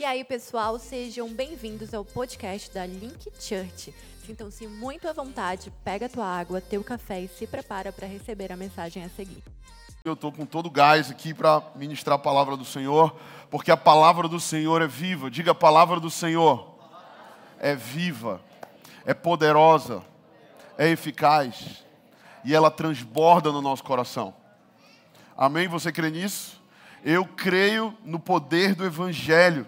E aí, pessoal, sejam bem-vindos ao podcast da Link Church. Sintam-se muito à vontade, pega tua água, teu café e se prepara para receber a mensagem a seguir. Eu estou com todo gás aqui para ministrar a palavra do Senhor, porque a palavra do Senhor é viva. Diga a palavra do Senhor. É viva, é poderosa, é eficaz e ela transborda no nosso coração. Amém? Você crê nisso? Eu creio no poder do Evangelho.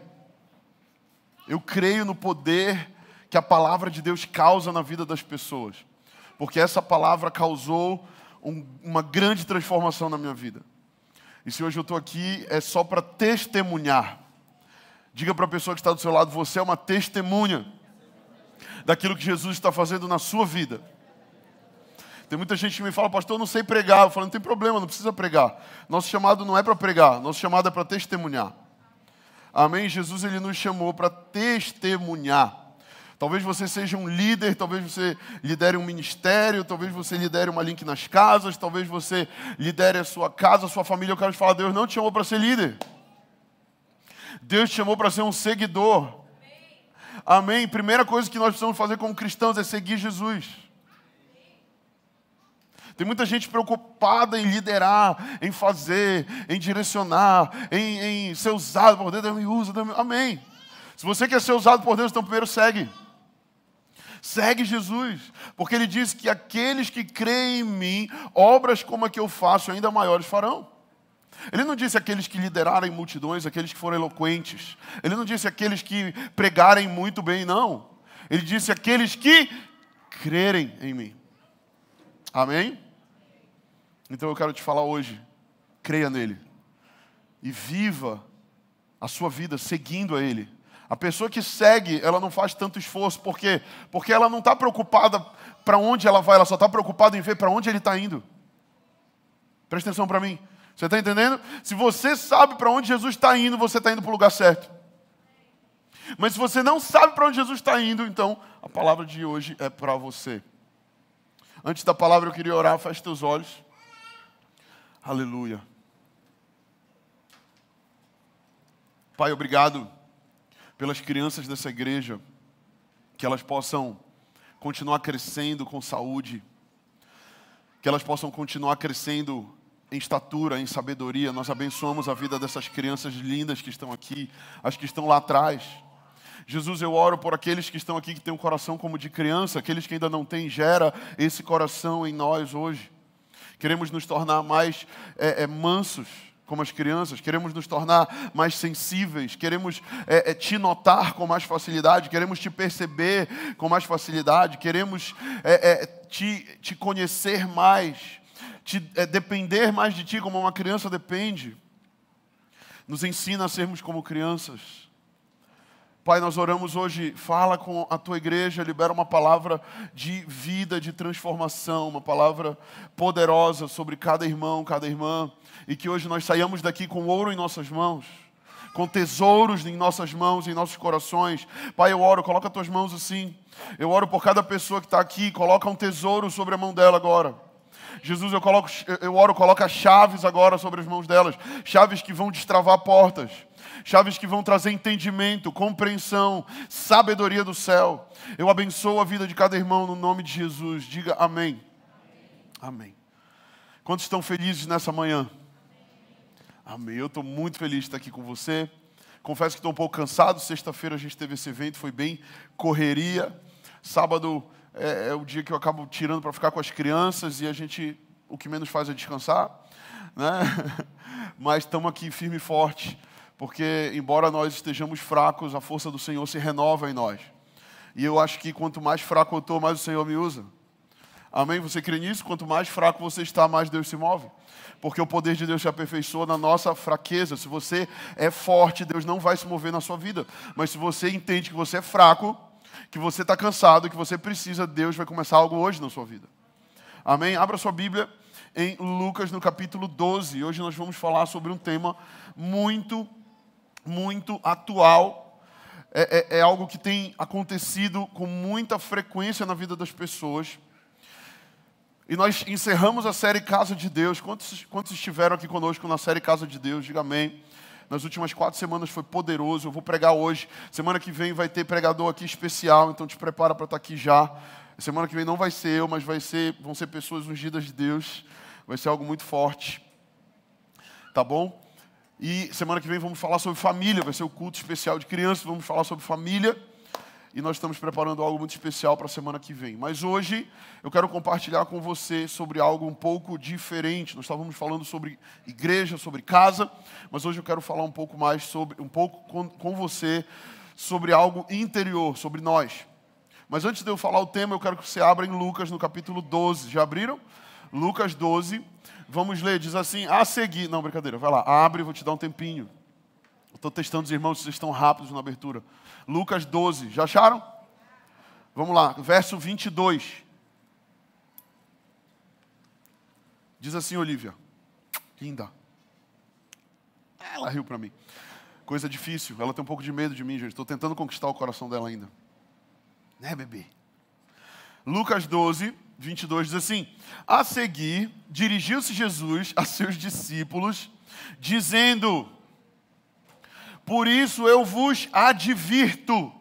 Eu creio no poder que a palavra de Deus causa na vida das pessoas. Porque essa palavra causou um, uma grande transformação na minha vida. E se hoje eu estou aqui, é só para testemunhar. Diga para a pessoa que está do seu lado: você é uma testemunha daquilo que Jesus está fazendo na sua vida. Tem muita gente que me fala, pastor, eu não sei pregar. Eu falo, não tem problema, não precisa pregar. Nosso chamado não é para pregar, nosso chamado é para testemunhar. Amém? Jesus ele nos chamou para testemunhar. Talvez você seja um líder, talvez você lidere um ministério, talvez você lidere uma link nas casas, talvez você lidere a sua casa, a sua família. Eu quero te falar, Deus não te chamou para ser líder. Deus te chamou para ser um seguidor. Amém? Primeira coisa que nós precisamos fazer como cristãos é seguir Jesus. Tem muita gente preocupada em liderar, em fazer, em direcionar, em, em ser usado por Deus. Deus me usa, Deus me... amém. Se você quer ser usado por Deus, então primeiro segue. Segue Jesus, porque ele diz que aqueles que creem em mim, obras como a que eu faço, ainda maiores farão. Ele não disse aqueles que liderarem multidões, aqueles que foram eloquentes. Ele não disse aqueles que pregarem muito bem, não. Ele disse aqueles que crerem em mim. Amém? Então eu quero te falar hoje, creia nele e viva a sua vida seguindo a ele. A pessoa que segue, ela não faz tanto esforço, por quê? Porque ela não está preocupada para onde ela vai, ela só está preocupada em ver para onde ele está indo. Presta atenção para mim. Você está entendendo? Se você sabe para onde Jesus está indo, você está indo para o lugar certo. Mas se você não sabe para onde Jesus está indo, então a palavra de hoje é para você. Antes da palavra eu queria orar, feche teus olhos. Aleluia. Pai, obrigado pelas crianças dessa igreja, que elas possam continuar crescendo com saúde, que elas possam continuar crescendo em estatura, em sabedoria. Nós abençoamos a vida dessas crianças lindas que estão aqui, as que estão lá atrás. Jesus, eu oro por aqueles que estão aqui que têm um coração como de criança, aqueles que ainda não têm, gera esse coração em nós hoje. Queremos nos tornar mais é, é, mansos, como as crianças, queremos nos tornar mais sensíveis, queremos é, é, te notar com mais facilidade, queremos te perceber com mais facilidade, queremos é, é te, te conhecer mais, te, depender mais de ti como uma criança depende. Nos ensina a sermos como crianças. Pai, nós oramos hoje, fala com a tua igreja, libera uma palavra de vida, de transformação, uma palavra poderosa sobre cada irmão, cada irmã, e que hoje nós saiamos daqui com ouro em nossas mãos, com tesouros em nossas mãos, em nossos corações. Pai, eu oro, coloca as tuas mãos assim. Eu oro por cada pessoa que está aqui, coloca um tesouro sobre a mão dela agora. Jesus, eu, coloco, eu oro, coloca chaves agora sobre as mãos delas, chaves que vão destravar portas chaves que vão trazer entendimento, compreensão, sabedoria do céu. Eu abençoo a vida de cada irmão no nome de Jesus. Diga amém. Amém. Quantos estão felizes nessa manhã? Amém. Eu estou muito feliz de estar aqui com você. Confesso que estou um pouco cansado. Sexta-feira a gente teve esse evento, foi bem correria. Sábado é, é o dia que eu acabo tirando para ficar com as crianças e a gente o que menos faz é descansar, né? Mas estamos aqui firme e forte porque, embora nós estejamos fracos, a força do Senhor se renova em nós. E eu acho que quanto mais fraco eu estou, mais o Senhor me usa. Amém? Você crê nisso? Quanto mais fraco você está, mais Deus se move. Porque o poder de Deus se aperfeiçoa na nossa fraqueza. Se você é forte, Deus não vai se mover na sua vida. Mas se você entende que você é fraco, que você está cansado, que você precisa, Deus vai começar algo hoje na sua vida. Amém? Abra sua Bíblia em Lucas no capítulo 12. Hoje nós vamos falar sobre um tema muito muito atual, é, é, é, algo que tem acontecido com muita frequência na vida das pessoas. E nós encerramos a série Casa de Deus. Quantos, quantos estiveram aqui conosco na série Casa de Deus? Diga amém. nas últimas quatro semanas foi poderoso. Eu vou pregar hoje. Semana que vem vai ter pregador aqui especial, então te prepara para estar aqui já. Semana que vem não vai ser eu, mas vai ser, vão ser pessoas ungidas de Deus. Vai ser algo muito forte. Tá bom? E semana que vem vamos falar sobre família, vai ser o culto especial de crianças, vamos falar sobre família. E nós estamos preparando algo muito especial para a semana que vem. Mas hoje eu quero compartilhar com você sobre algo um pouco diferente. Nós estávamos falando sobre igreja, sobre casa, mas hoje eu quero falar um pouco mais sobre, um pouco com, com você sobre algo interior, sobre nós. Mas antes de eu falar o tema, eu quero que você abra em Lucas no capítulo 12. Já abriram? Lucas 12, Vamos ler, diz assim, a seguir. Não, brincadeira, vai lá, abre, vou te dar um tempinho. Estou testando os irmãos vocês estão rápidos na abertura. Lucas 12, já acharam? Vamos lá, verso 22. Diz assim, Olivia. Linda. Ela riu para mim. Coisa difícil. Ela tem um pouco de medo de mim, gente. Estou tentando conquistar o coração dela ainda. Né, bebê? Lucas 12, 22 diz assim: A seguir, dirigiu-se Jesus a seus discípulos, dizendo: Por isso eu vos advirto.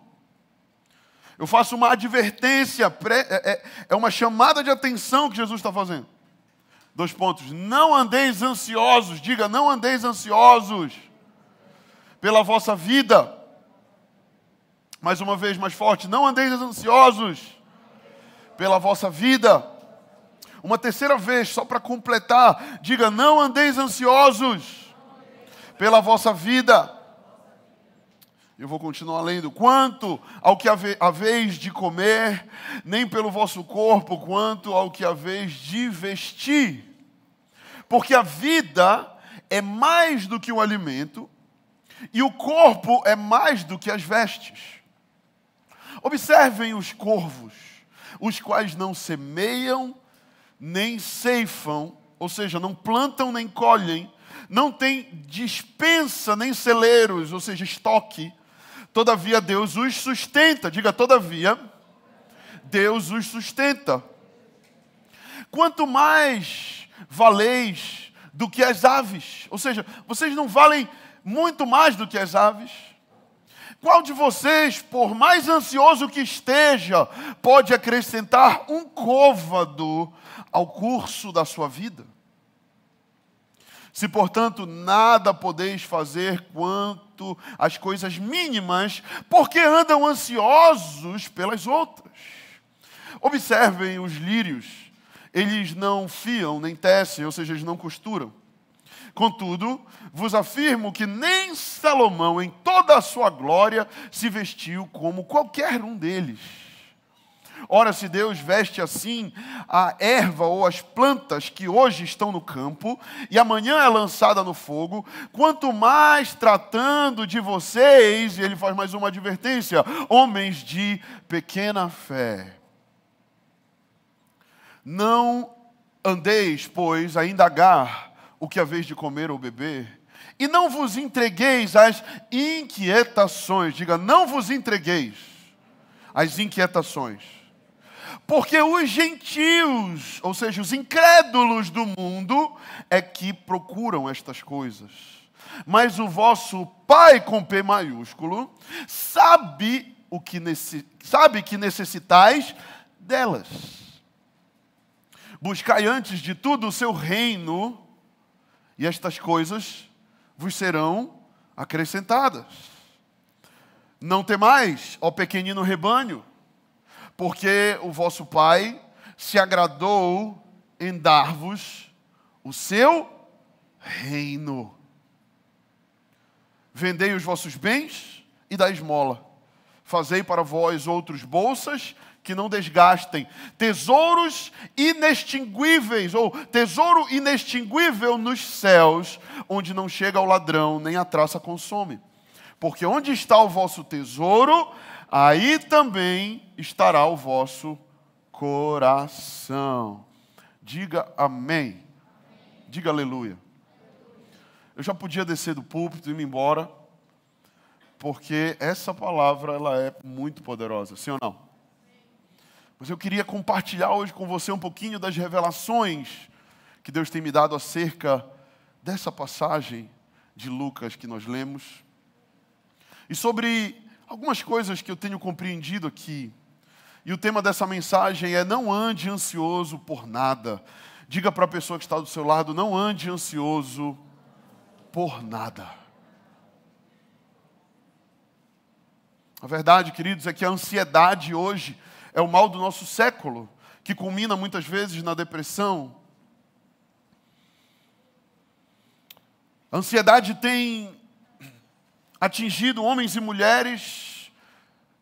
Eu faço uma advertência, é, é, é uma chamada de atenção que Jesus está fazendo. Dois pontos. Não andeis ansiosos, diga, não andeis ansiosos pela vossa vida. Mais uma vez, mais forte, não andeis ansiosos pela vossa vida. Uma terceira vez, só para completar, diga: não andeis ansiosos pela vossa vida. Eu vou continuar lendo. Quanto ao que haveis de comer, nem pelo vosso corpo, quanto ao que haveis de vestir. Porque a vida é mais do que o alimento, e o corpo é mais do que as vestes. Observem os corvos os quais não semeiam nem ceifam, ou seja, não plantam nem colhem, não têm dispensa nem celeiros, ou seja, estoque. Todavia Deus os sustenta. Diga, todavia, Deus os sustenta. Quanto mais valeis do que as aves, ou seja, vocês não valem muito mais do que as aves. Qual de vocês, por mais ansioso que esteja, pode acrescentar um côvado ao curso da sua vida? Se, portanto, nada podeis fazer quanto às coisas mínimas, porque andam ansiosos pelas outras. Observem os lírios, eles não fiam nem tecem, ou seja, eles não costuram. Contudo, vos afirmo que nem Salomão, em toda a sua glória, se vestiu como qualquer um deles. Ora, se Deus veste assim a erva ou as plantas que hoje estão no campo e amanhã é lançada no fogo, quanto mais tratando de vocês, e ele faz mais uma advertência: homens de pequena fé. Não andeis, pois, a indagar o que é vez de comer ou beber, e não vos entregueis às inquietações, diga, não vos entregueis às inquietações, porque os gentios, ou seja, os incrédulos do mundo, é que procuram estas coisas. Mas o vosso Pai com P maiúsculo sabe o que sabe que necessitais delas. Buscai antes de tudo o seu reino e estas coisas vos serão acrescentadas. Não temais, ó pequenino rebanho, porque o vosso Pai se agradou em dar-vos o seu reino. Vendei os vossos bens e dai esmola. Fazei para vós outros bolsas que não desgastem, tesouros inextinguíveis, ou tesouro inextinguível nos céus, onde não chega o ladrão, nem a traça consome. Porque onde está o vosso tesouro, aí também estará o vosso coração. Diga amém. Diga aleluia. Eu já podia descer do púlpito e ir embora, porque essa palavra ela é muito poderosa, sim ou não? Mas eu queria compartilhar hoje com você um pouquinho das revelações que Deus tem me dado acerca dessa passagem de Lucas que nós lemos. E sobre algumas coisas que eu tenho compreendido aqui. E o tema dessa mensagem é: não ande ansioso por nada. Diga para a pessoa que está do seu lado: não ande ansioso por nada. A verdade, queridos, é que a ansiedade hoje é o mal do nosso século, que culmina muitas vezes na depressão. A ansiedade tem atingido homens e mulheres,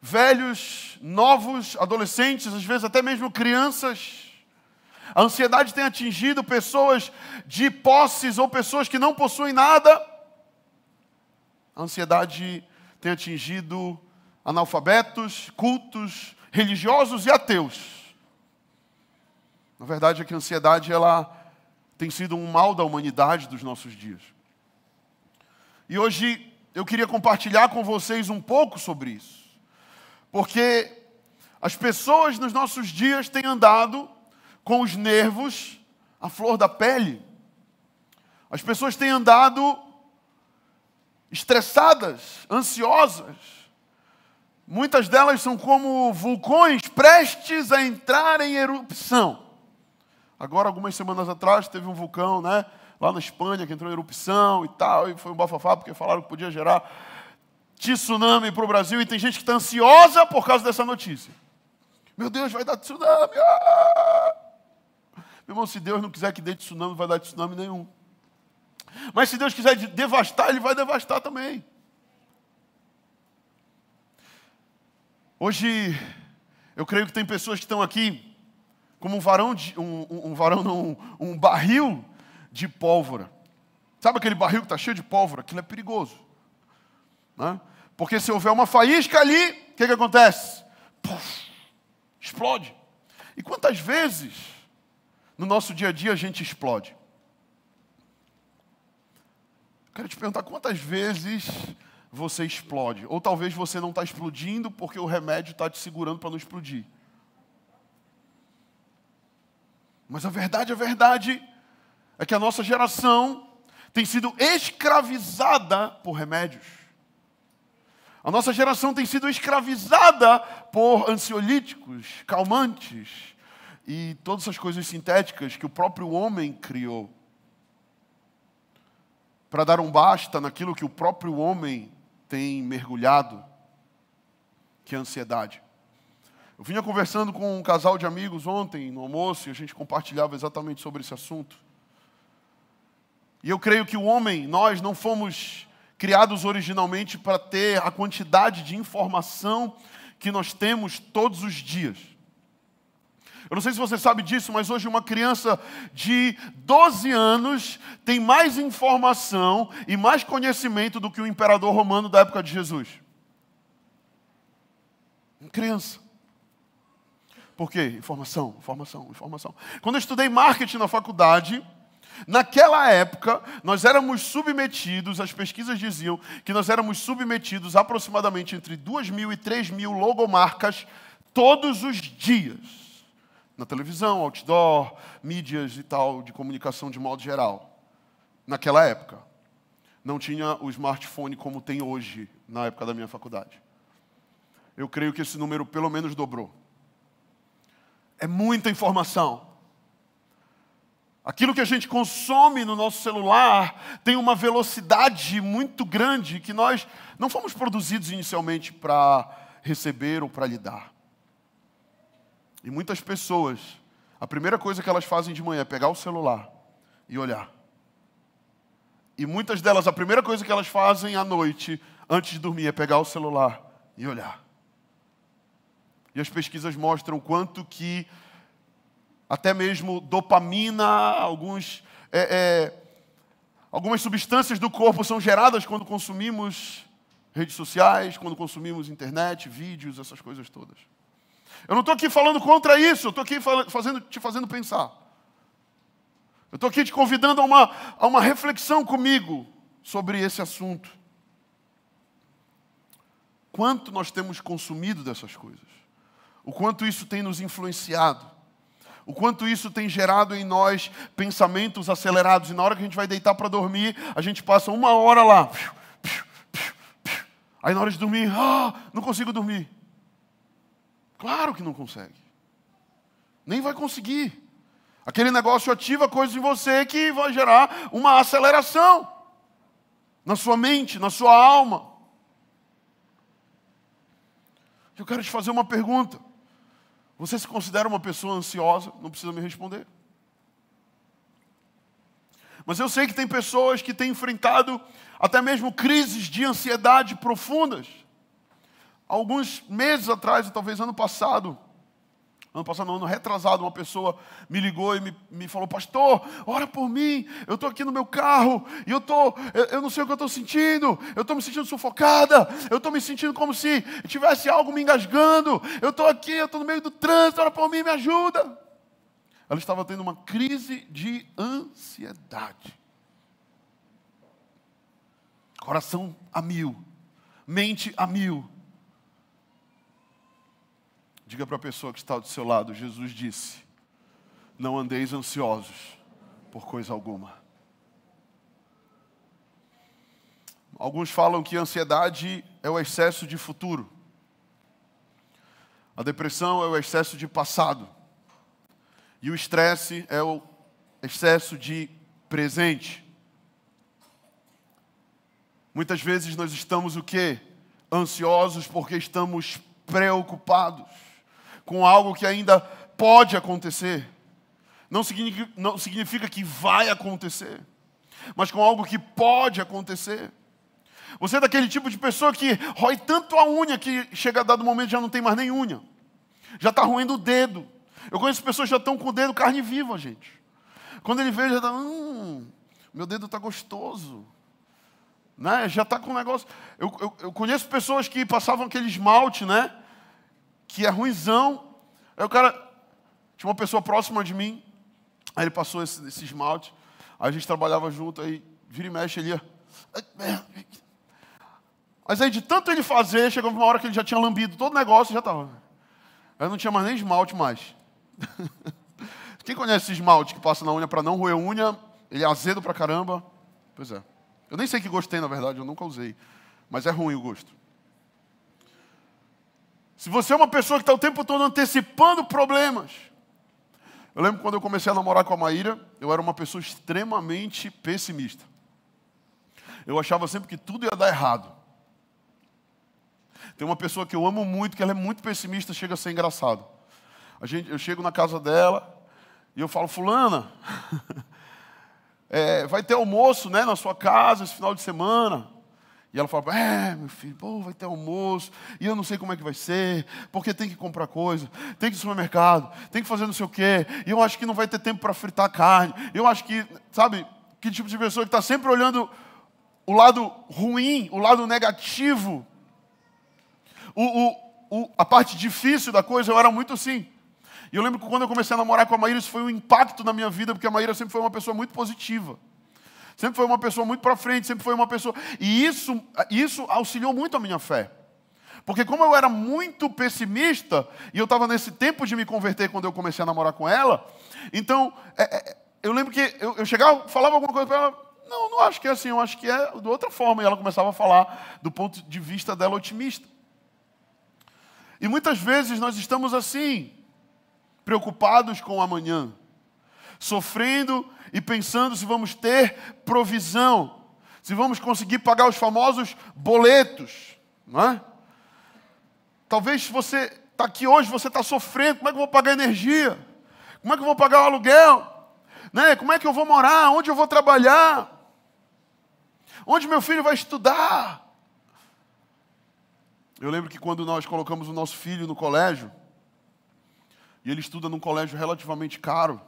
velhos, novos, adolescentes, às vezes até mesmo crianças. A ansiedade tem atingido pessoas de posses ou pessoas que não possuem nada. A ansiedade tem atingido analfabetos, cultos, religiosos e ateus. Na verdade é que a ansiedade ela tem sido um mal da humanidade dos nossos dias. E hoje eu queria compartilhar com vocês um pouco sobre isso. Porque as pessoas nos nossos dias têm andado com os nervos à flor da pele. As pessoas têm andado estressadas, ansiosas. Muitas delas são como vulcões prestes a entrar em erupção. Agora, algumas semanas atrás, teve um vulcão, né? Lá na Espanha, que entrou em erupção e tal, e foi um bafafá, porque falaram que podia gerar tsunami para o Brasil, e tem gente que está ansiosa por causa dessa notícia. Meu Deus, vai dar tsunami! Ah! Meu irmão, se Deus não quiser que dê tsunami, não vai dar tsunami nenhum. Mas se Deus quiser devastar, Ele vai devastar também. Hoje, eu creio que tem pessoas que estão aqui como um varão, de, um, um, um varão não, um, barril de pólvora. Sabe aquele barril que está cheio de pólvora? Aquilo é perigoso. Né? Porque se houver uma faísca ali, o que, que acontece? Explode. E quantas vezes no nosso dia a dia a gente explode? Quero te perguntar quantas vezes você explode. Ou talvez você não está explodindo porque o remédio está te segurando para não explodir. Mas a verdade, a verdade é que a nossa geração tem sido escravizada por remédios. A nossa geração tem sido escravizada por ansiolíticos, calmantes e todas essas coisas sintéticas que o próprio homem criou. Para dar um basta naquilo que o próprio homem tem mergulhado, que é a ansiedade. Eu vinha conversando com um casal de amigos ontem no almoço e a gente compartilhava exatamente sobre esse assunto. E eu creio que o homem, nós não fomos criados originalmente para ter a quantidade de informação que nós temos todos os dias. Eu não sei se você sabe disso, mas hoje uma criança de 12 anos tem mais informação e mais conhecimento do que o imperador romano da época de Jesus. Uma criança. Por quê? Informação, informação, informação. Quando eu estudei marketing na faculdade, naquela época, nós éramos submetidos, as pesquisas diziam que nós éramos submetidos aproximadamente entre 2 mil e 3 mil logomarcas todos os dias. Na televisão, outdoor, mídias e tal, de comunicação de modo geral. Naquela época. Não tinha o smartphone como tem hoje, na época da minha faculdade. Eu creio que esse número pelo menos dobrou. É muita informação. Aquilo que a gente consome no nosso celular tem uma velocidade muito grande que nós não fomos produzidos inicialmente para receber ou para lidar. E muitas pessoas, a primeira coisa que elas fazem de manhã é pegar o celular e olhar. E muitas delas, a primeira coisa que elas fazem à noite, antes de dormir, é pegar o celular e olhar. E as pesquisas mostram quanto que até mesmo dopamina, alguns, é, é, algumas substâncias do corpo são geradas quando consumimos redes sociais, quando consumimos internet, vídeos, essas coisas todas. Eu não estou aqui falando contra isso, eu estou aqui fazendo, te fazendo pensar. Eu estou aqui te convidando a uma, a uma reflexão comigo sobre esse assunto. Quanto nós temos consumido dessas coisas? o quanto isso tem nos influenciado, O quanto isso tem gerado em nós pensamentos acelerados. E na hora que a gente vai deitar para dormir, a gente passa uma hora lá. Aí na hora de dormir, ah, não consigo dormir. Claro que não consegue. Nem vai conseguir. Aquele negócio ativa coisas em você que vai gerar uma aceleração na sua mente, na sua alma. Eu quero te fazer uma pergunta. Você se considera uma pessoa ansiosa? Não precisa me responder. Mas eu sei que tem pessoas que têm enfrentado até mesmo crises de ansiedade profundas. Alguns meses atrás, talvez ano passado, ano passado, ano retrasado, uma pessoa me ligou e me, me falou, pastor, ora por mim, eu estou aqui no meu carro e eu, tô, eu, eu não sei o que eu estou sentindo, eu estou me sentindo sufocada, eu estou me sentindo como se tivesse algo me engasgando, eu estou aqui, eu estou no meio do trânsito, ora por mim, me ajuda. Ela estava tendo uma crise de ansiedade. Coração a mil, mente a mil. Diga para a pessoa que está do seu lado: Jesus disse: Não andeis ansiosos por coisa alguma. Alguns falam que a ansiedade é o excesso de futuro. A depressão é o excesso de passado. E o estresse é o excesso de presente. Muitas vezes nós estamos o quê? Ansiosos porque estamos preocupados com algo que ainda pode acontecer. Não significa, não significa que vai acontecer, mas com algo que pode acontecer. Você é daquele tipo de pessoa que rói tanto a unha que chega a dado momento já não tem mais nem unha. Já está roendo o dedo. Eu conheço pessoas que já estão com o dedo carne viva, gente. Quando ele vê, já está, hum, meu dedo está gostoso. Né? Já está com um negócio. Eu, eu, eu, conheço pessoas que passavam aquele esmalte, né? Que é ruizão. Aí o cara. Tinha uma pessoa próxima de mim. Aí ele passou esse, esse esmalte. Aí a gente trabalhava junto. Aí vira e mexe, ele ia. Mas aí de tanto ele fazer, chegou uma hora que ele já tinha lambido todo o negócio já estava. Aí não tinha mais nem esmalte mais. Quem conhece esmalte que passa na unha para não roer unha? Ele é azedo pra caramba. Pois é. Eu nem sei que gostei, na verdade, eu nunca usei. Mas é ruim o gosto. Se você é uma pessoa que está o tempo todo antecipando problemas. Eu lembro quando eu comecei a namorar com a Maíra, eu era uma pessoa extremamente pessimista. Eu achava sempre que tudo ia dar errado. Tem uma pessoa que eu amo muito, que ela é muito pessimista, chega a ser engraçado. A gente, eu chego na casa dela e eu falo, fulana, é, vai ter almoço né, na sua casa esse final de semana. E ela fala, é, meu filho, pô, vai ter almoço, e eu não sei como é que vai ser, porque tem que comprar coisa, tem que ir no supermercado, tem que fazer não sei o quê, e eu acho que não vai ter tempo para fritar carne, eu acho que, sabe, que tipo de pessoa que está sempre olhando o lado ruim, o lado negativo, o, o, o, a parte difícil da coisa, eu era muito assim. E eu lembro que quando eu comecei a namorar com a Maíra, isso foi um impacto na minha vida, porque a Maíra sempre foi uma pessoa muito positiva. Sempre foi uma pessoa muito para frente, sempre foi uma pessoa. E isso, isso auxiliou muito a minha fé. Porque como eu era muito pessimista, e eu estava nesse tempo de me converter quando eu comecei a namorar com ela, então é, é, eu lembro que eu, eu chegava, falava alguma coisa para ela, não, não acho que é assim, eu acho que é de outra forma. E ela começava a falar do ponto de vista dela otimista. E muitas vezes nós estamos assim, preocupados com o amanhã, sofrendo e pensando se vamos ter provisão, se vamos conseguir pagar os famosos boletos, não é? Talvez você está aqui hoje, você está sofrendo, como é que eu vou pagar energia? Como é que eu vou pagar o aluguel? Né? Como é que eu vou morar? Onde eu vou trabalhar? Onde meu filho vai estudar? Eu lembro que quando nós colocamos o nosso filho no colégio, e ele estuda num colégio relativamente caro.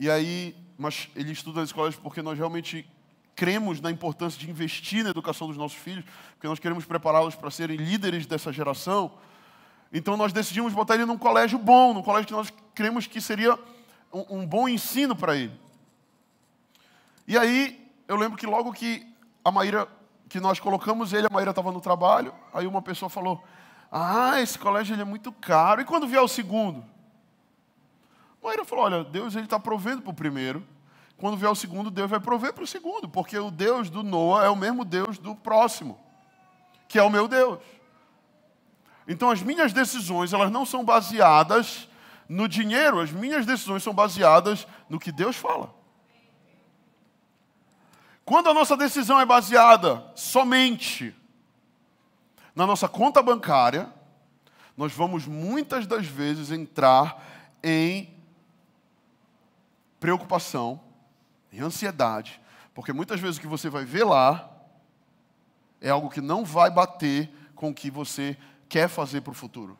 E aí, mas ele estuda nesse colégio porque nós realmente cremos na importância de investir na educação dos nossos filhos, porque nós queremos prepará-los para serem líderes dessa geração. Então nós decidimos botar ele num colégio bom, num colégio que nós cremos que seria um, um bom ensino para ele. E aí, eu lembro que logo que a Maíra, que nós colocamos ele, a Maíra estava no trabalho, aí uma pessoa falou: ah, esse colégio ele é muito caro. E quando vier o segundo? Moira falou: olha, Deus está provendo para o primeiro. Quando vier o segundo, Deus vai prover para o segundo, porque o Deus do Noah é o mesmo Deus do próximo, que é o meu Deus. Então as minhas decisões, elas não são baseadas no dinheiro, as minhas decisões são baseadas no que Deus fala. Quando a nossa decisão é baseada somente na nossa conta bancária, nós vamos muitas das vezes entrar em preocupação, em ansiedade, porque muitas vezes o que você vai ver lá é algo que não vai bater com o que você quer fazer para o futuro.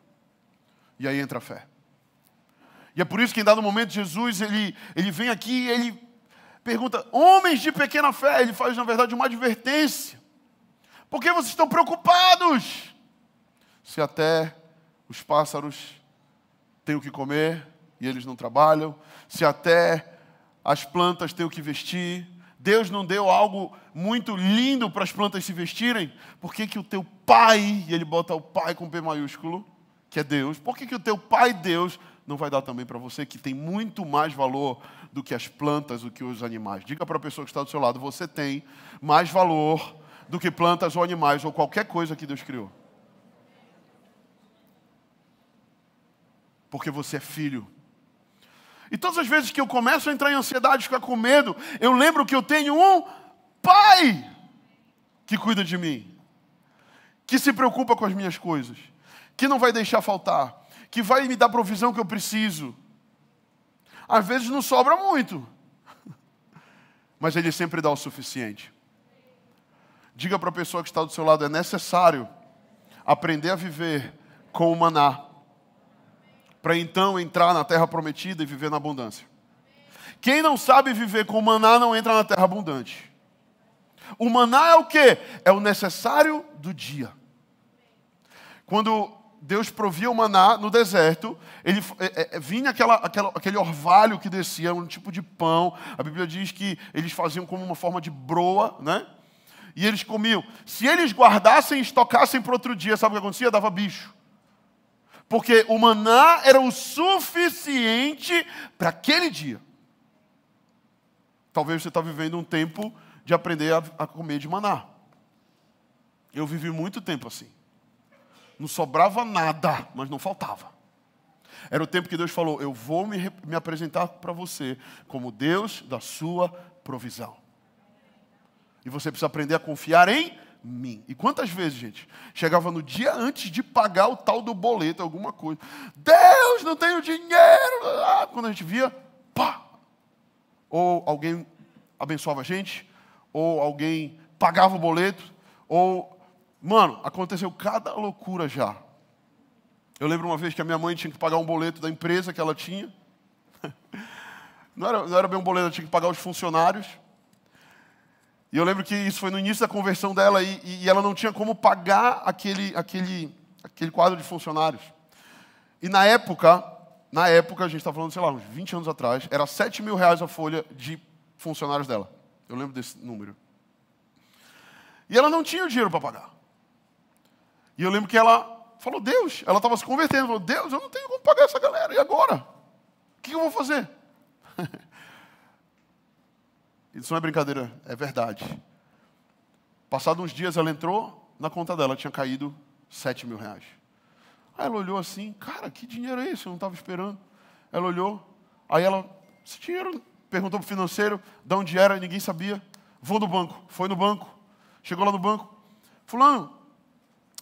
E aí entra a fé. E é por isso que em dado momento Jesus ele, ele vem aqui e ele pergunta: homens de pequena fé, ele faz na verdade uma advertência. Por que vocês estão preocupados? Se até os pássaros têm o que comer e eles não trabalham, se até as plantas têm o que vestir, Deus não deu algo muito lindo para as plantas se vestirem? Por que, que o teu pai, e ele bota o pai com P maiúsculo, que é Deus, por que, que o teu pai Deus não vai dar também para você, que tem muito mais valor do que as plantas, do que os animais? Diga para a pessoa que está do seu lado: você tem mais valor do que plantas ou animais ou qualquer coisa que Deus criou. porque você é filho. E todas as vezes que eu começo a entrar em ansiedade, ficar com medo, eu lembro que eu tenho um pai que cuida de mim, que se preocupa com as minhas coisas, que não vai deixar faltar, que vai me dar a provisão que eu preciso. Às vezes não sobra muito, mas ele sempre dá o suficiente. Diga para a pessoa que está do seu lado: é necessário aprender a viver com o maná para então entrar na terra prometida e viver na abundância. Quem não sabe viver com maná não entra na terra abundante. O maná é o que? É o necessário do dia. Quando Deus provia o maná no deserto, ele é, é, vinha aquela, aquela, aquele orvalho que descia, um tipo de pão. A Bíblia diz que eles faziam como uma forma de broa, né? E eles comiam. Se eles guardassem e estocassem para outro dia, sabe o que acontecia? Dava bicho porque o maná era o suficiente para aquele dia. Talvez você está vivendo um tempo de aprender a, a comer de maná. Eu vivi muito tempo assim. Não sobrava nada, mas não faltava. Era o tempo que Deus falou: Eu vou me, me apresentar para você como Deus da sua provisão. E você precisa aprender a confiar em mim. E quantas vezes, gente, chegava no dia antes de pagar o tal do boleto, alguma coisa. Deus, não tenho dinheiro. Ah, quando a gente via, pá. Ou alguém abençoava a gente, ou alguém pagava o boleto, ou. Mano, aconteceu cada loucura já. Eu lembro uma vez que a minha mãe tinha que pagar um boleto da empresa que ela tinha. Não era, não era bem um boleto, ela tinha que pagar os funcionários. E eu lembro que isso foi no início da conversão dela e, e ela não tinha como pagar aquele, aquele, aquele quadro de funcionários. E na época, na época, a gente está falando, sei lá, uns 20 anos atrás, era 7 mil reais a folha de funcionários dela. Eu lembro desse número. E ela não tinha o dinheiro para pagar. E eu lembro que ela falou, Deus, ela estava se convertendo, falou, Deus, eu não tenho como pagar essa galera, e agora? O que eu vou fazer? Isso não é brincadeira, é verdade. Passados uns dias, ela entrou, na conta dela tinha caído 7 mil reais. Aí ela olhou assim, cara, que dinheiro é esse? Eu não estava esperando. Ela olhou, aí ela, esse dinheiro, perguntou para o financeiro, de onde era, ninguém sabia. Vou no banco, foi no banco, chegou lá no banco. Fulano,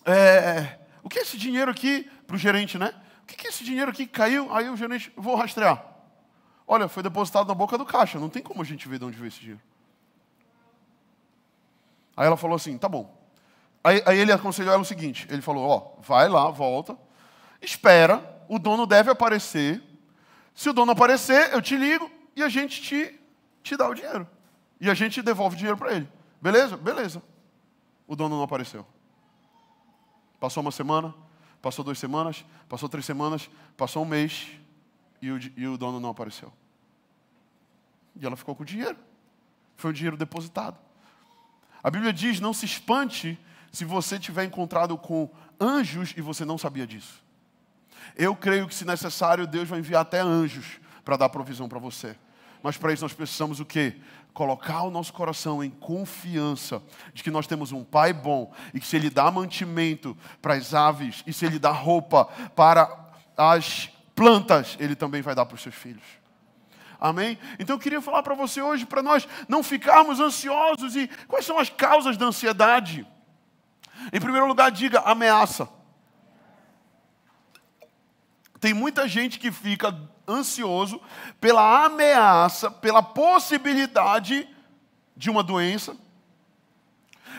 é, o que é esse dinheiro aqui, para o gerente, né? O que é esse dinheiro aqui que caiu? Aí o gerente, vou rastrear. Olha, foi depositado na boca do caixa, não tem como a gente ver de onde veio esse dinheiro. Aí ela falou assim: tá bom. Aí, aí ele aconselhou ela o seguinte: ele falou, ó, vai lá, volta, espera, o dono deve aparecer. Se o dono aparecer, eu te ligo e a gente te, te dá o dinheiro. E a gente devolve o dinheiro para ele. Beleza? Beleza. O dono não apareceu. Passou uma semana, passou duas semanas, passou três semanas, passou um mês e o, e o dono não apareceu. E ela ficou com o dinheiro. Foi o dinheiro depositado. A Bíblia diz: não se espante se você tiver encontrado com anjos e você não sabia disso. Eu creio que, se necessário, Deus vai enviar até anjos para dar provisão para você. Mas para isso nós precisamos o quê? Colocar o nosso coração em confiança de que nós temos um Pai bom e que se Ele dá mantimento para as aves e se Ele dá roupa para as plantas, Ele também vai dar para os seus filhos. Amém? Então eu queria falar para você hoje, para nós não ficarmos ansiosos. E quais são as causas da ansiedade? Em primeiro lugar, diga ameaça. Tem muita gente que fica ansioso pela ameaça, pela possibilidade de uma doença,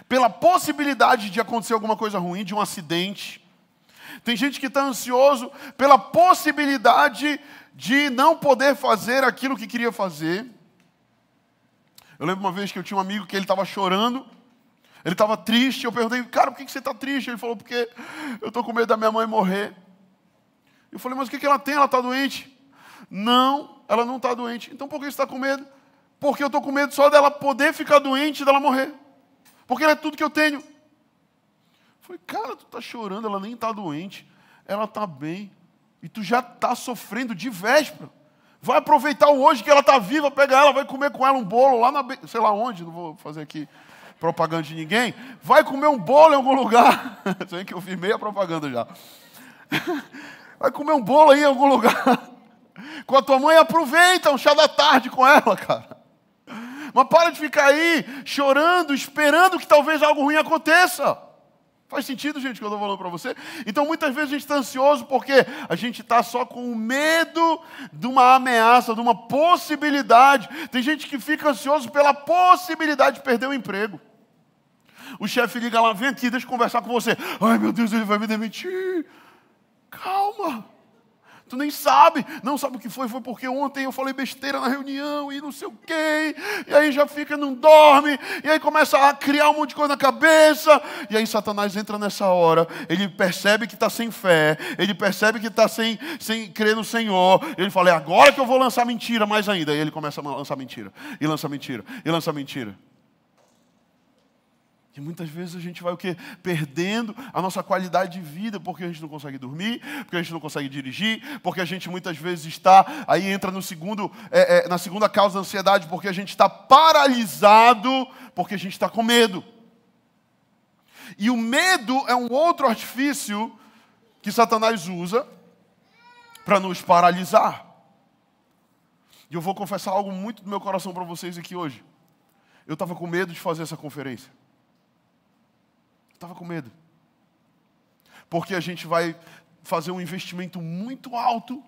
pela possibilidade de acontecer alguma coisa ruim, de um acidente. Tem gente que está ansioso pela possibilidade de não poder fazer aquilo que queria fazer. Eu lembro uma vez que eu tinha um amigo que ele estava chorando, ele estava triste. Eu perguntei, cara, por que você está triste? Ele falou, porque eu estou com medo da minha mãe morrer. Eu falei, mas o que ela tem? Ela está doente? Não, ela não está doente. Então por que você está com medo? Porque eu estou com medo só dela poder ficar doente e dela morrer. Porque ela é tudo que eu tenho. Falei, cara, tu está chorando, ela nem está doente, ela está bem. E tu já está sofrendo de véspera. Vai aproveitar o hoje que ela está viva, pega ela, vai comer com ela um bolo lá na. sei lá onde, não vou fazer aqui propaganda de ninguém. Vai comer um bolo em algum lugar. Sei que eu fiz meia propaganda já. Vai comer um bolo aí em algum lugar. Com a tua mãe, aproveita um chá da tarde com ela, cara. Mas para de ficar aí chorando, esperando que talvez algo ruim aconteça. Faz sentido, gente, o que eu estou falando para você? Então, muitas vezes a gente está ansioso porque a gente está só com medo de uma ameaça, de uma possibilidade. Tem gente que fica ansioso pela possibilidade de perder o emprego. O chefe liga lá, vem aqui, deixa eu conversar com você. Ai, meu Deus, ele vai me demitir. Calma. Tu nem sabe, não sabe o que foi, foi porque ontem eu falei besteira na reunião e não sei o quê, e aí já fica, não dorme, e aí começa a criar um monte de coisa na cabeça, e aí Satanás entra nessa hora, ele percebe que está sem fé, ele percebe que está sem, sem crer no Senhor, ele fala, é agora que eu vou lançar mentira mais ainda, e ele começa a lançar mentira, e lança mentira, e lança mentira. Muitas vezes a gente vai o quê? Perdendo a nossa qualidade de vida, porque a gente não consegue dormir, porque a gente não consegue dirigir, porque a gente muitas vezes está, aí entra no segundo, é, é, na segunda causa da ansiedade, porque a gente está paralisado, porque a gente está com medo. E o medo é um outro artifício que Satanás usa para nos paralisar. E eu vou confessar algo muito do meu coração para vocês aqui hoje. Eu estava com medo de fazer essa conferência. Estava com medo. Porque a gente vai fazer um investimento muito alto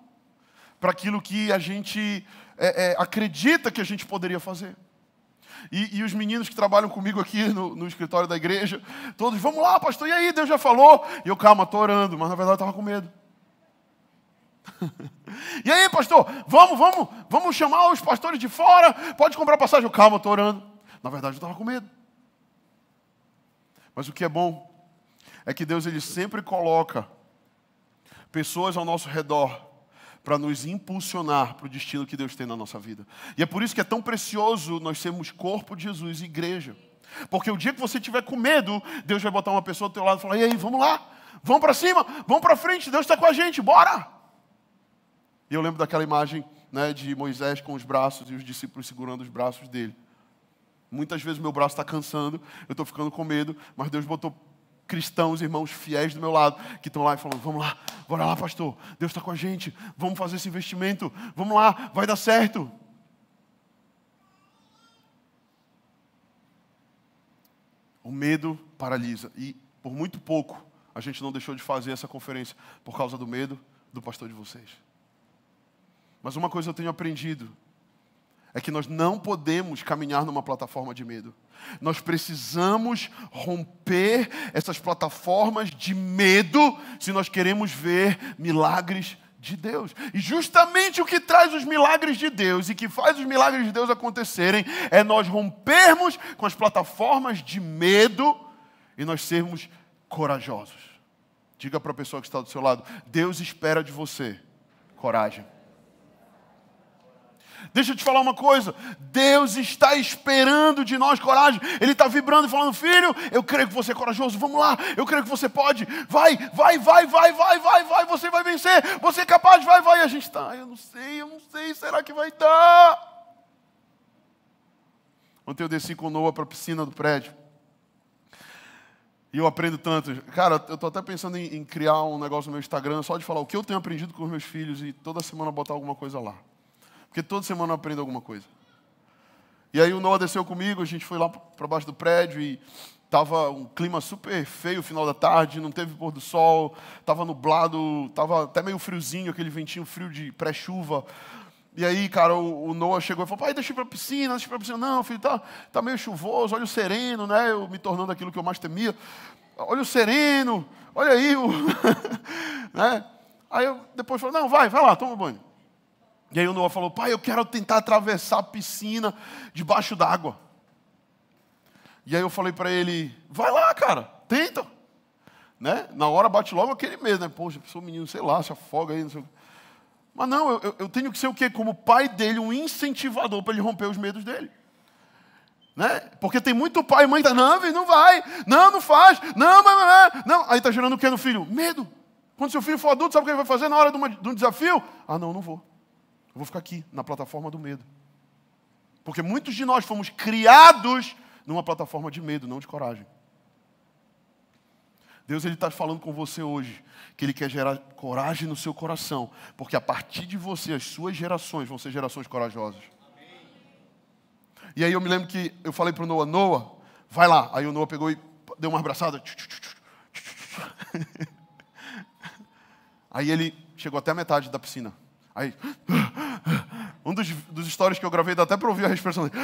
para aquilo que a gente é, é, acredita que a gente poderia fazer. E, e, os meninos que trabalham comigo aqui no, no, escritório da igreja, todos, vamos lá, pastor, e aí, Deus já falou? E eu, calma, estou orando, mas na verdade estava com medo. e aí, pastor, vamos, vamos, vamos chamar os pastores de fora, pode comprar passagem. Eu, calma, estou orando. Na verdade eu estava com medo. Mas o que é bom é que Deus ele sempre coloca pessoas ao nosso redor para nos impulsionar para o destino que Deus tem na nossa vida. E é por isso que é tão precioso nós sermos corpo de Jesus e igreja. Porque o dia que você tiver com medo, Deus vai botar uma pessoa do teu lado e falar: "E aí, vamos lá? Vamos para cima, vamos para frente, Deus está com a gente, bora!" E eu lembro daquela imagem né, de Moisés com os braços e os discípulos segurando os braços dele. Muitas vezes meu braço está cansando, eu estou ficando com medo, mas Deus botou cristãos, irmãos fiéis do meu lado, que estão lá e falam: Vamos lá, bora lá, pastor, Deus está com a gente, vamos fazer esse investimento, vamos lá, vai dar certo. O medo paralisa, e por muito pouco a gente não deixou de fazer essa conferência por causa do medo do pastor de vocês. Mas uma coisa eu tenho aprendido é que nós não podemos caminhar numa plataforma de medo. Nós precisamos romper essas plataformas de medo se nós queremos ver milagres de Deus. E justamente o que traz os milagres de Deus e que faz os milagres de Deus acontecerem é nós rompermos com as plataformas de medo e nós sermos corajosos. Diga para a pessoa que está do seu lado: Deus espera de você coragem. Deixa eu te falar uma coisa: Deus está esperando de nós coragem. Ele está vibrando e falando: Filho, eu creio que você é corajoso. Vamos lá, eu creio que você pode. Vai, vai, vai, vai, vai, vai, vai. Você vai vencer. Você é capaz, vai, vai. E a gente está, eu não sei, eu não sei. Será que vai dar? Ontem eu desci com Noah para a piscina do prédio. E eu aprendo tanto. Cara, eu estou até pensando em, em, criar um negócio no meu Instagram só de falar o que eu tenho aprendido com os meus filhos e toda semana botar alguma coisa lá. Porque toda semana eu aprendo alguma coisa. E aí o Noah desceu comigo, a gente foi lá para baixo do prédio e tava um clima super feio final da tarde, não teve pôr do sol, tava nublado, tava até meio friozinho, aquele ventinho frio de pré-chuva. E aí, cara, o, o, Noah chegou e falou: pai, deixa eu ir para a piscina, deixa eu ir para a piscina. Não, filho, tá, tá meio chuvoso, olha o sereno, né? Eu me tornando aquilo que eu mais temia. Olha o sereno, olha aí o. né? Aí eu depois falei: não, vai, vai lá, toma banho. E aí o Noah falou: pai, eu quero tentar atravessar a piscina debaixo d'água. E aí eu falei para ele: vai lá, cara, tenta. Né? Na hora bate logo aquele medo, né? Poxa, sou menino, sei lá, se afoga aí, não sei o mas não, eu, eu tenho que ser o quê? Como pai dele, um incentivador para ele romper os medos dele. Né? Porque tem muito pai e mãe que tá, não, não vai, não, não faz, não, não, não, não. Aí está gerando o que no filho? Medo. Quando seu filho for adulto, sabe o que ele vai fazer na hora de, uma, de um desafio? Ah, não, não vou. Eu vou ficar aqui, na plataforma do medo. Porque muitos de nós fomos criados numa plataforma de medo, não de coragem. Deus ele está falando com você hoje que Ele quer gerar coragem no seu coração, porque a partir de você as suas gerações vão ser gerações corajosas. E aí eu me lembro que eu falei para o Noah, Noah, vai lá. Aí o Noah pegou e deu uma abraçada. Aí ele chegou até a metade da piscina. Aí, um dos, dos stories que eu gravei dá até para ouvir a respiração dele.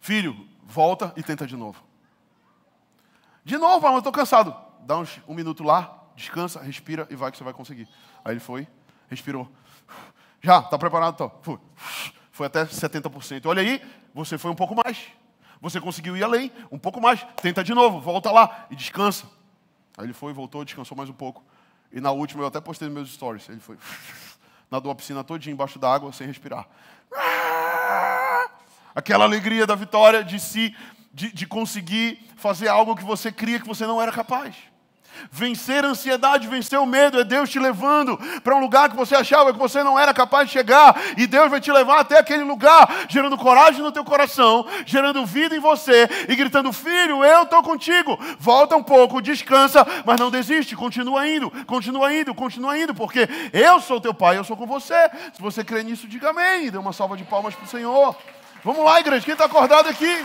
Filho, volta e tenta de novo. De novo, mas eu estou cansado. Dá uns, um minuto lá, descansa, respira e vai que você vai conseguir. Aí ele foi, respirou. Já, está preparado? Então. Foi. foi até 70%. Olha aí, você foi um pouco mais. Você conseguiu ir além, um pouco mais. Tenta de novo, volta lá e descansa. Aí ele foi, voltou, descansou mais um pouco. E na última eu até postei nos meus stories. Ele foi, nadou a piscina todinha embaixo d'água sem respirar aquela alegria da vitória de si, de, de conseguir fazer algo que você cria que você não era capaz. Vencer a ansiedade, vencer o medo, é Deus te levando para um lugar que você achava que você não era capaz de chegar, e Deus vai te levar até aquele lugar, gerando coragem no teu coração, gerando vida em você e gritando: Filho, eu estou contigo. Volta um pouco, descansa, mas não desiste, continua indo, continua indo, continua indo, porque eu sou teu pai, eu sou com você. Se você crê nisso, diga amém. Dê uma salva de palmas para o Senhor. Vamos lá, igreja, quem está acordado aqui?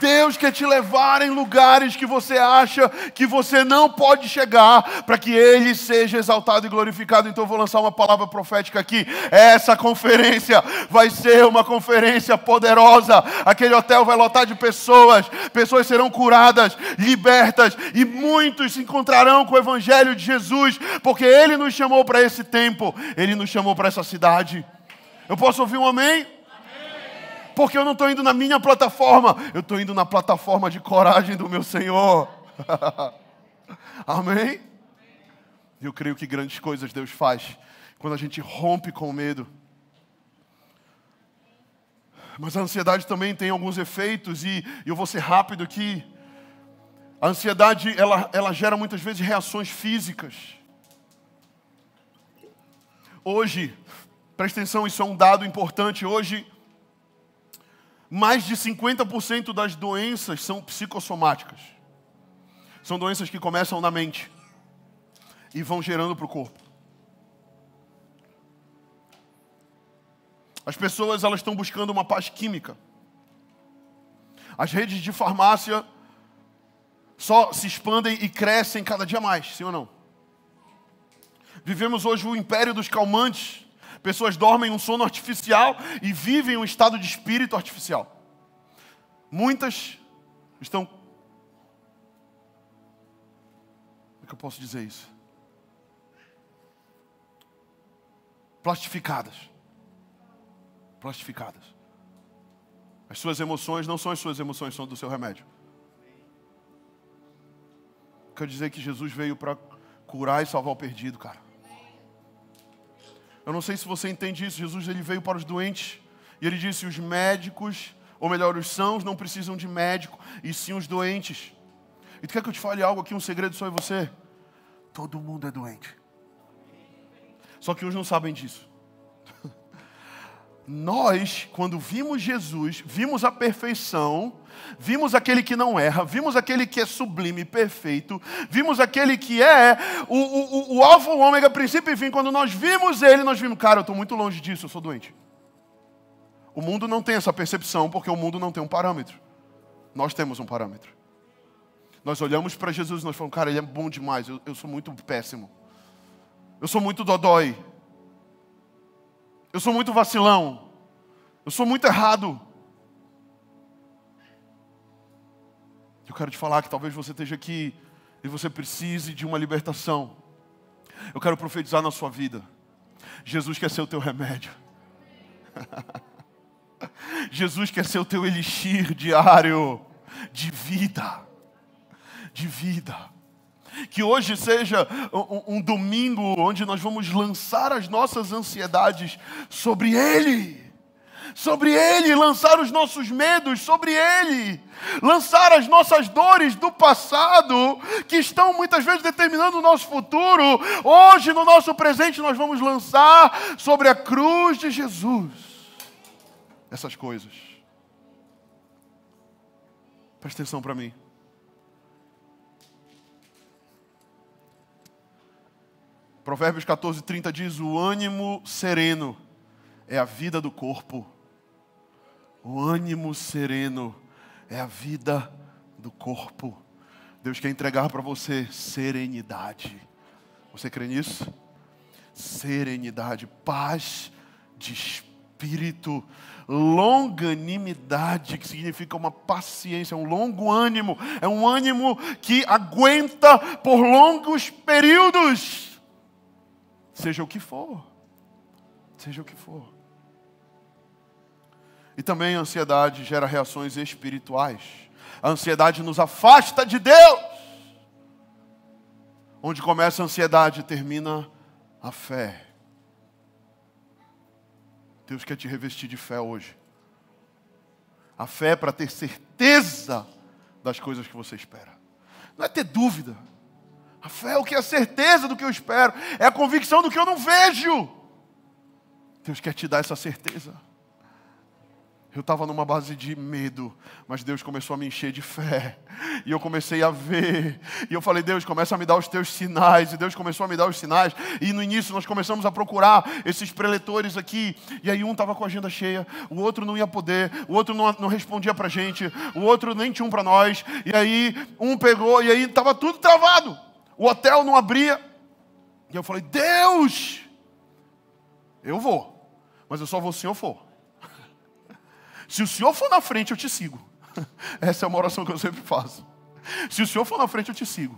Deus quer te levar em lugares que você acha que você não pode chegar, para que Ele seja exaltado e glorificado. Então, eu vou lançar uma palavra profética aqui. Essa conferência vai ser uma conferência poderosa. Aquele hotel vai lotar de pessoas, pessoas serão curadas, libertas, e muitos se encontrarão com o Evangelho de Jesus, porque Ele nos chamou para esse tempo, Ele nos chamou para essa cidade. Eu posso ouvir um amém? Porque eu não estou indo na minha plataforma, eu estou indo na plataforma de coragem do meu Senhor. amém? Eu creio que grandes coisas Deus faz quando a gente rompe com o medo. Mas a ansiedade também tem alguns efeitos e eu vou ser rápido aqui. A ansiedade ela, ela gera muitas vezes reações físicas. Hoje, Presta atenção, isso é um dado importante. Hoje, mais de 50% das doenças são psicossomáticas. São doenças que começam na mente e vão gerando para o corpo. As pessoas elas estão buscando uma paz química. As redes de farmácia só se expandem e crescem cada dia mais, sim ou não? Vivemos hoje o império dos calmantes, Pessoas dormem um sono artificial e vivem um estado de espírito artificial. Muitas estão. Como é que eu posso dizer isso? Plastificadas. Plastificadas. As suas emoções não são as suas emoções, são do seu remédio. quero dizer que Jesus veio para curar e salvar o perdido, cara. Eu não sei se você entende isso. Jesus ele veio para os doentes e ele disse: os médicos, ou melhor, os sãos não precisam de médico, e sim os doentes. E tu quer que eu te fale algo aqui, um segredo só em você? Todo mundo é doente. Só que uns não sabem disso. Nós, quando vimos Jesus, vimos a perfeição, vimos aquele que não erra, vimos aquele que é sublime, perfeito, vimos aquele que é o, o, o alfa, o ômega, princípio e fim. Quando nós vimos ele, nós vimos, cara, eu estou muito longe disso, eu sou doente. O mundo não tem essa percepção porque o mundo não tem um parâmetro. Nós temos um parâmetro. Nós olhamos para Jesus e nós falamos, cara, ele é bom demais, eu, eu sou muito péssimo. Eu sou muito dodói. Eu sou muito vacilão. Eu sou muito errado. Eu quero te falar que talvez você esteja aqui e você precise de uma libertação. Eu quero profetizar na sua vida. Jesus quer ser o teu remédio. Jesus quer ser o teu elixir diário de vida. De vida. Que hoje seja um, um, domingo onde nós vamos lançar as nossas ansiedades sobre Ele. Sobre Ele, lançar os nossos medos sobre Ele, lançar as nossas dores do passado, que estão muitas vezes determinando o nosso futuro, hoje no nosso presente nós vamos lançar sobre a cruz de Jesus essas coisas. Presta atenção para mim. Provérbios 14, 30 diz: O ânimo sereno é a vida do corpo. O ânimo sereno é a vida do corpo. Deus quer entregar para você serenidade. Você crê nisso? Serenidade, paz de espírito, longanimidade, que significa uma paciência, um longo ânimo, é um ânimo que aguenta por longos períodos seja o que for. Seja o que for. E também a ansiedade gera reações espirituais. A ansiedade nos afasta de Deus. Onde começa a ansiedade, termina a fé. Deus quer te revestir de fé hoje. A fé é para ter certeza das coisas que você espera. Não é ter dúvida. A fé é o que é a certeza do que eu espero, é a convicção do que eu não vejo. Deus quer te dar essa certeza. Eu estava numa base de medo, mas Deus começou a me encher de fé. E eu comecei a ver. E eu falei, Deus, começa a me dar os teus sinais. E Deus começou a me dar os sinais. E no início nós começamos a procurar esses preletores aqui. E aí um estava com a agenda cheia, o outro não ia poder, o outro não, não respondia para gente, o outro nem tinha um para nós. E aí um pegou, e aí estava tudo travado o hotel não abria. E eu falei: Deus, eu vou, mas eu só vou se senhor for. Se o senhor for na frente, eu te sigo. Essa é uma oração que eu sempre faço. Se o senhor for na frente, eu te sigo.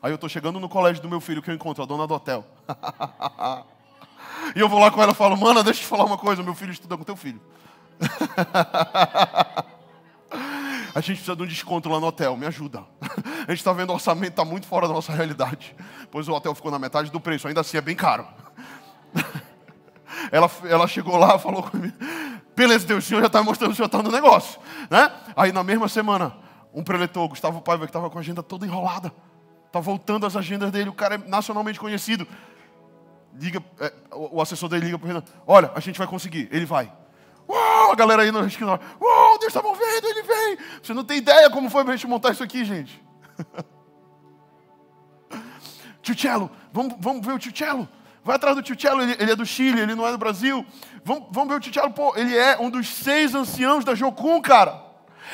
Aí eu estou chegando no colégio do meu filho que eu encontro, a dona do hotel. e eu vou lá com ela e falo, mana, deixa eu te falar uma coisa, meu filho estuda com teu filho. a gente precisa de um desconto lá no hotel, me ajuda. A gente está vendo o orçamento está muito fora da nossa realidade. Pois o hotel ficou na metade do preço, ainda assim é bem caro. Ela, ela chegou lá, falou comigo, beleza, Deus, o senhor já está mostrando o senhor está no negócio. Né? Aí na mesma semana, um preletor, Gustavo Paiva, que estava com a agenda toda enrolada. Está voltando as agendas dele, o cara é nacionalmente conhecido. Liga, é, o assessor dele liga para ele, olha, a gente vai conseguir. Ele vai. Uau, a galera aí no escritório. Uau, Deus está movendo, ele vem. Você não tem ideia como foi para a gente montar isso aqui, gente. tio Cello, vamos, vamos ver o tio Cello. Vai atrás do tio Cello, ele, ele, é do Chile, ele não é do Brasil. Vamos, vamos ver o tio Cello, pô, ele é um dos seis anciãos da Jocum, cara.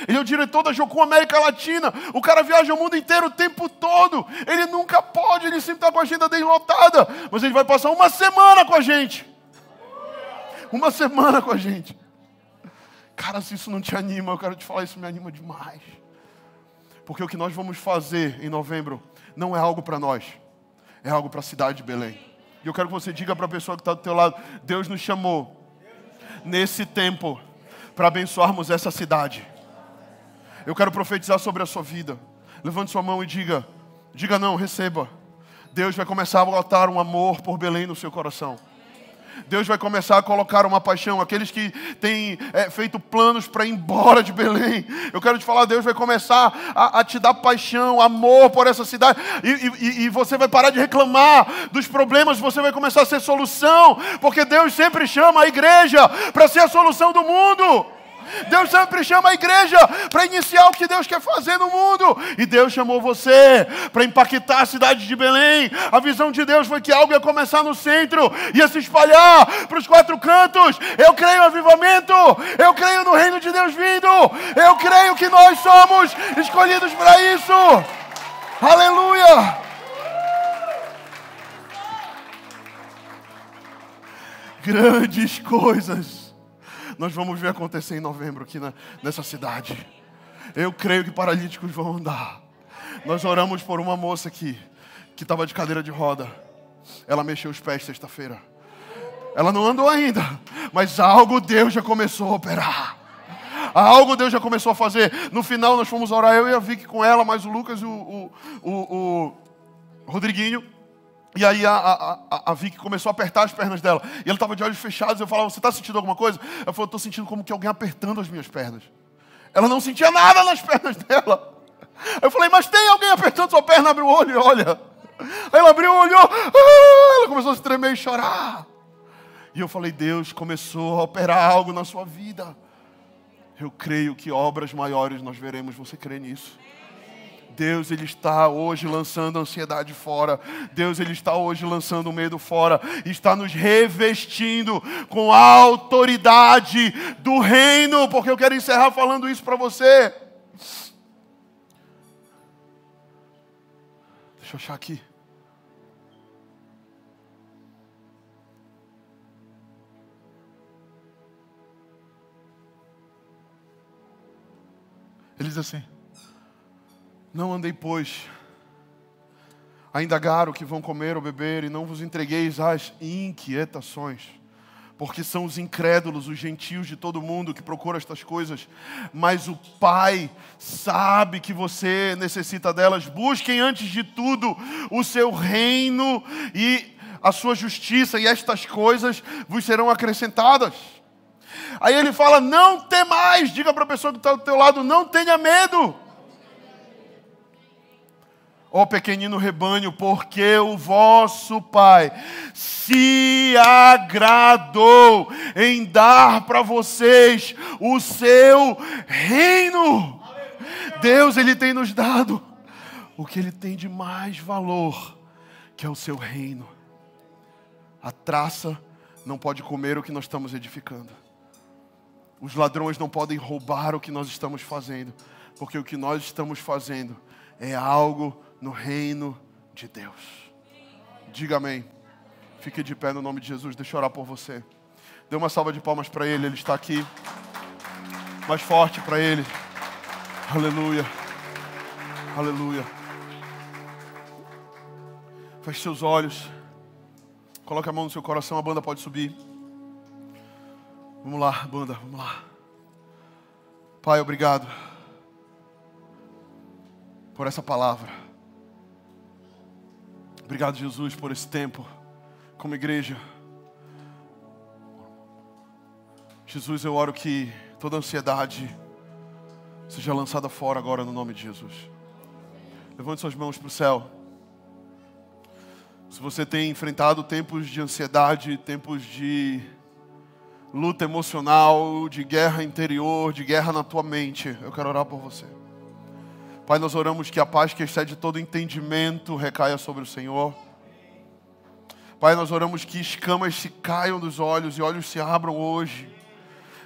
Ele é o diretor da Jocum América Latina. O cara viaja o mundo inteiro o tempo todo. Ele nunca pode, ele sempre está com a agenda dele. Mas ele vai passar uma semana com a gente. Uma semana com a gente. Cara, se isso não te anima, eu quero te falar, isso me anima demais. Porque o que nós vamos fazer em novembro não é algo para nós, é algo para a cidade de Belém. E eu quero que você diga para a pessoa que está do teu lado: Deus nos chamou nesse tempo para abençoarmos essa cidade. Eu quero profetizar sobre a sua vida. Levante sua mão e diga: Diga não, receba. Deus vai começar a botar um amor por Belém no seu coração. Deus vai começar a colocar uma paixão. Aqueles que têm é, feito planos para ir embora de Belém, eu quero te falar, Deus vai começar a, a te dar paixão, amor por essa cidade, e, e, e, você vai parar de reclamar dos problemas, você vai começar a ser solução, porque Deus sempre chama a igreja para ser a solução do mundo. Deus sempre chama a igreja para iniciar o que Deus quer fazer no mundo. E Deus chamou você para impactar a cidade de Belém. A visão de Deus foi que algo ia começar no centro, ia se espalhar para os quatro cantos. Eu creio no avivamento, eu creio no reino de Deus vindo, eu creio que nós somos escolhidos para isso. Aleluia! Grandes coisas nós vamos ver acontecer em novembro aqui na, nessa cidade. Eu creio que paralíticos vão andar. Nós oramos por uma moça aqui que estava de cadeira de roda. Ela mexeu os pés sexta-feira. Ela não andou ainda, mas algo Deus já começou a operar. Algo Deus já começou a fazer. No final nós fomos orar, eu e a Vicky com ela, mais o Lucas e o, o, o, o Rodriguinho. E aí a, a, a, a Vicky começou a apertar as pernas dela. E ela estava de olhos fechados. Eu falava, você está sentindo alguma coisa? Ela falou, estou sentindo como que alguém apertando as minhas pernas. Ela não sentia nada nas pernas dela. Eu falei, mas tem alguém apertando sua perna? Abre o olho e olha. Aí ela abriu, olhou. Ah, ela começou a se tremer e chorar. E eu falei, Deus começou a operar algo na sua vida. Eu creio que obras maiores nós veremos. Você crê nisso? Deus ele está hoje lançando a ansiedade fora. Deus ele está hoje lançando o medo fora. Está nos revestindo com a autoridade do reino. Porque eu quero encerrar falando isso para você. Deixa eu achar aqui. Ele diz assim: não andei, pois, a indagar o que vão comer ou beber, e não vos entregueis às inquietações, porque são os incrédulos, os gentios de todo mundo que procuram estas coisas, mas o Pai sabe que você necessita delas. Busquem antes de tudo o seu reino e a sua justiça, e estas coisas vos serão acrescentadas. Aí ele fala: não temais, diga para a pessoa que está do teu lado, não tenha medo ó pequenino rebanho, porque o vosso Pai se agradou em dar para vocês o seu reino. Deus, Ele tem nos dado o que Ele tem de mais valor, que é o seu reino. A traça não pode comer o que nós estamos edificando. Os ladrões não podem roubar o que nós estamos fazendo, porque o que nós estamos fazendo é algo no reino de Deus. Diga amém. Fique de pé no nome de Jesus. Deixa eu orar por você. Dê uma salva de palmas para Ele. Ele está aqui. Mais forte para Ele. Aleluia. Aleluia. Feche seus olhos. Coloque a mão no seu coração. A banda pode subir. Vamos lá, banda. Vamos lá. Pai, obrigado por essa palavra. Obrigado, Jesus, por esse tempo como igreja. Jesus, eu oro que toda ansiedade seja lançada fora agora no nome de Jesus. Levante suas mãos para o céu. Se você tem enfrentado tempos de ansiedade, tempos de luta emocional, de guerra interior, de guerra na tua mente, eu quero orar por você. Pai, nós oramos que a paz que excede todo entendimento recaia sobre o Senhor. Pai, nós oramos que escamas se caiam dos olhos e olhos se abram hoje.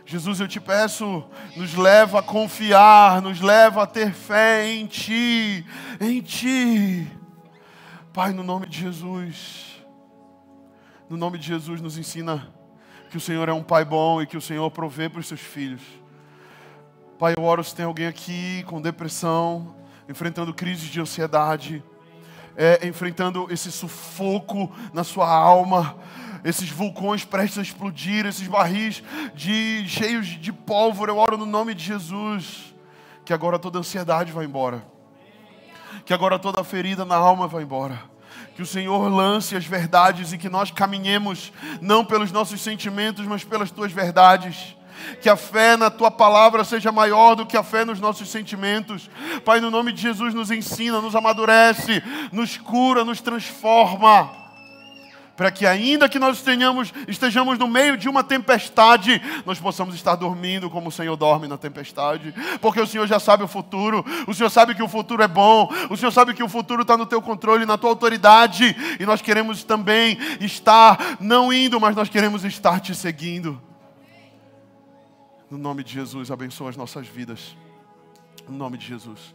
Jesus, eu te peço, nos leva a confiar, nos leva a ter fé em Ti, em Ti. Pai, no nome de Jesus, no nome de Jesus, nos ensina que o Senhor é um Pai bom e que o Senhor provê para os seus filhos. Pai, eu oro se tem alguém aqui com depressão, enfrentando crises de ansiedade, é, enfrentando esse sufoco na sua alma, esses vulcões prestes a explodir, esses barris de, cheios de pólvora. Eu oro no nome de Jesus, que agora toda ansiedade vai embora. Que agora toda ferida na alma vai embora. Que o Senhor lance as verdades e que nós caminhemos não pelos nossos sentimentos, mas pelas tuas verdades. Que a fé na tua palavra seja maior do que a fé nos nossos sentimentos. Pai, no nome de Jesus, nos ensina, nos amadurece, nos cura, nos transforma. Para que ainda que nós tenhamos, estejamos no meio de uma tempestade, nós possamos estar dormindo como o Senhor dorme na tempestade, porque o Senhor já sabe o futuro, o Senhor sabe que o futuro é bom, o Senhor sabe que o futuro está no teu controle, na tua autoridade, e nós queremos também estar, não indo, mas nós queremos estar te seguindo. No nome de Jesus, abençoa as nossas vidas. No nome de Jesus.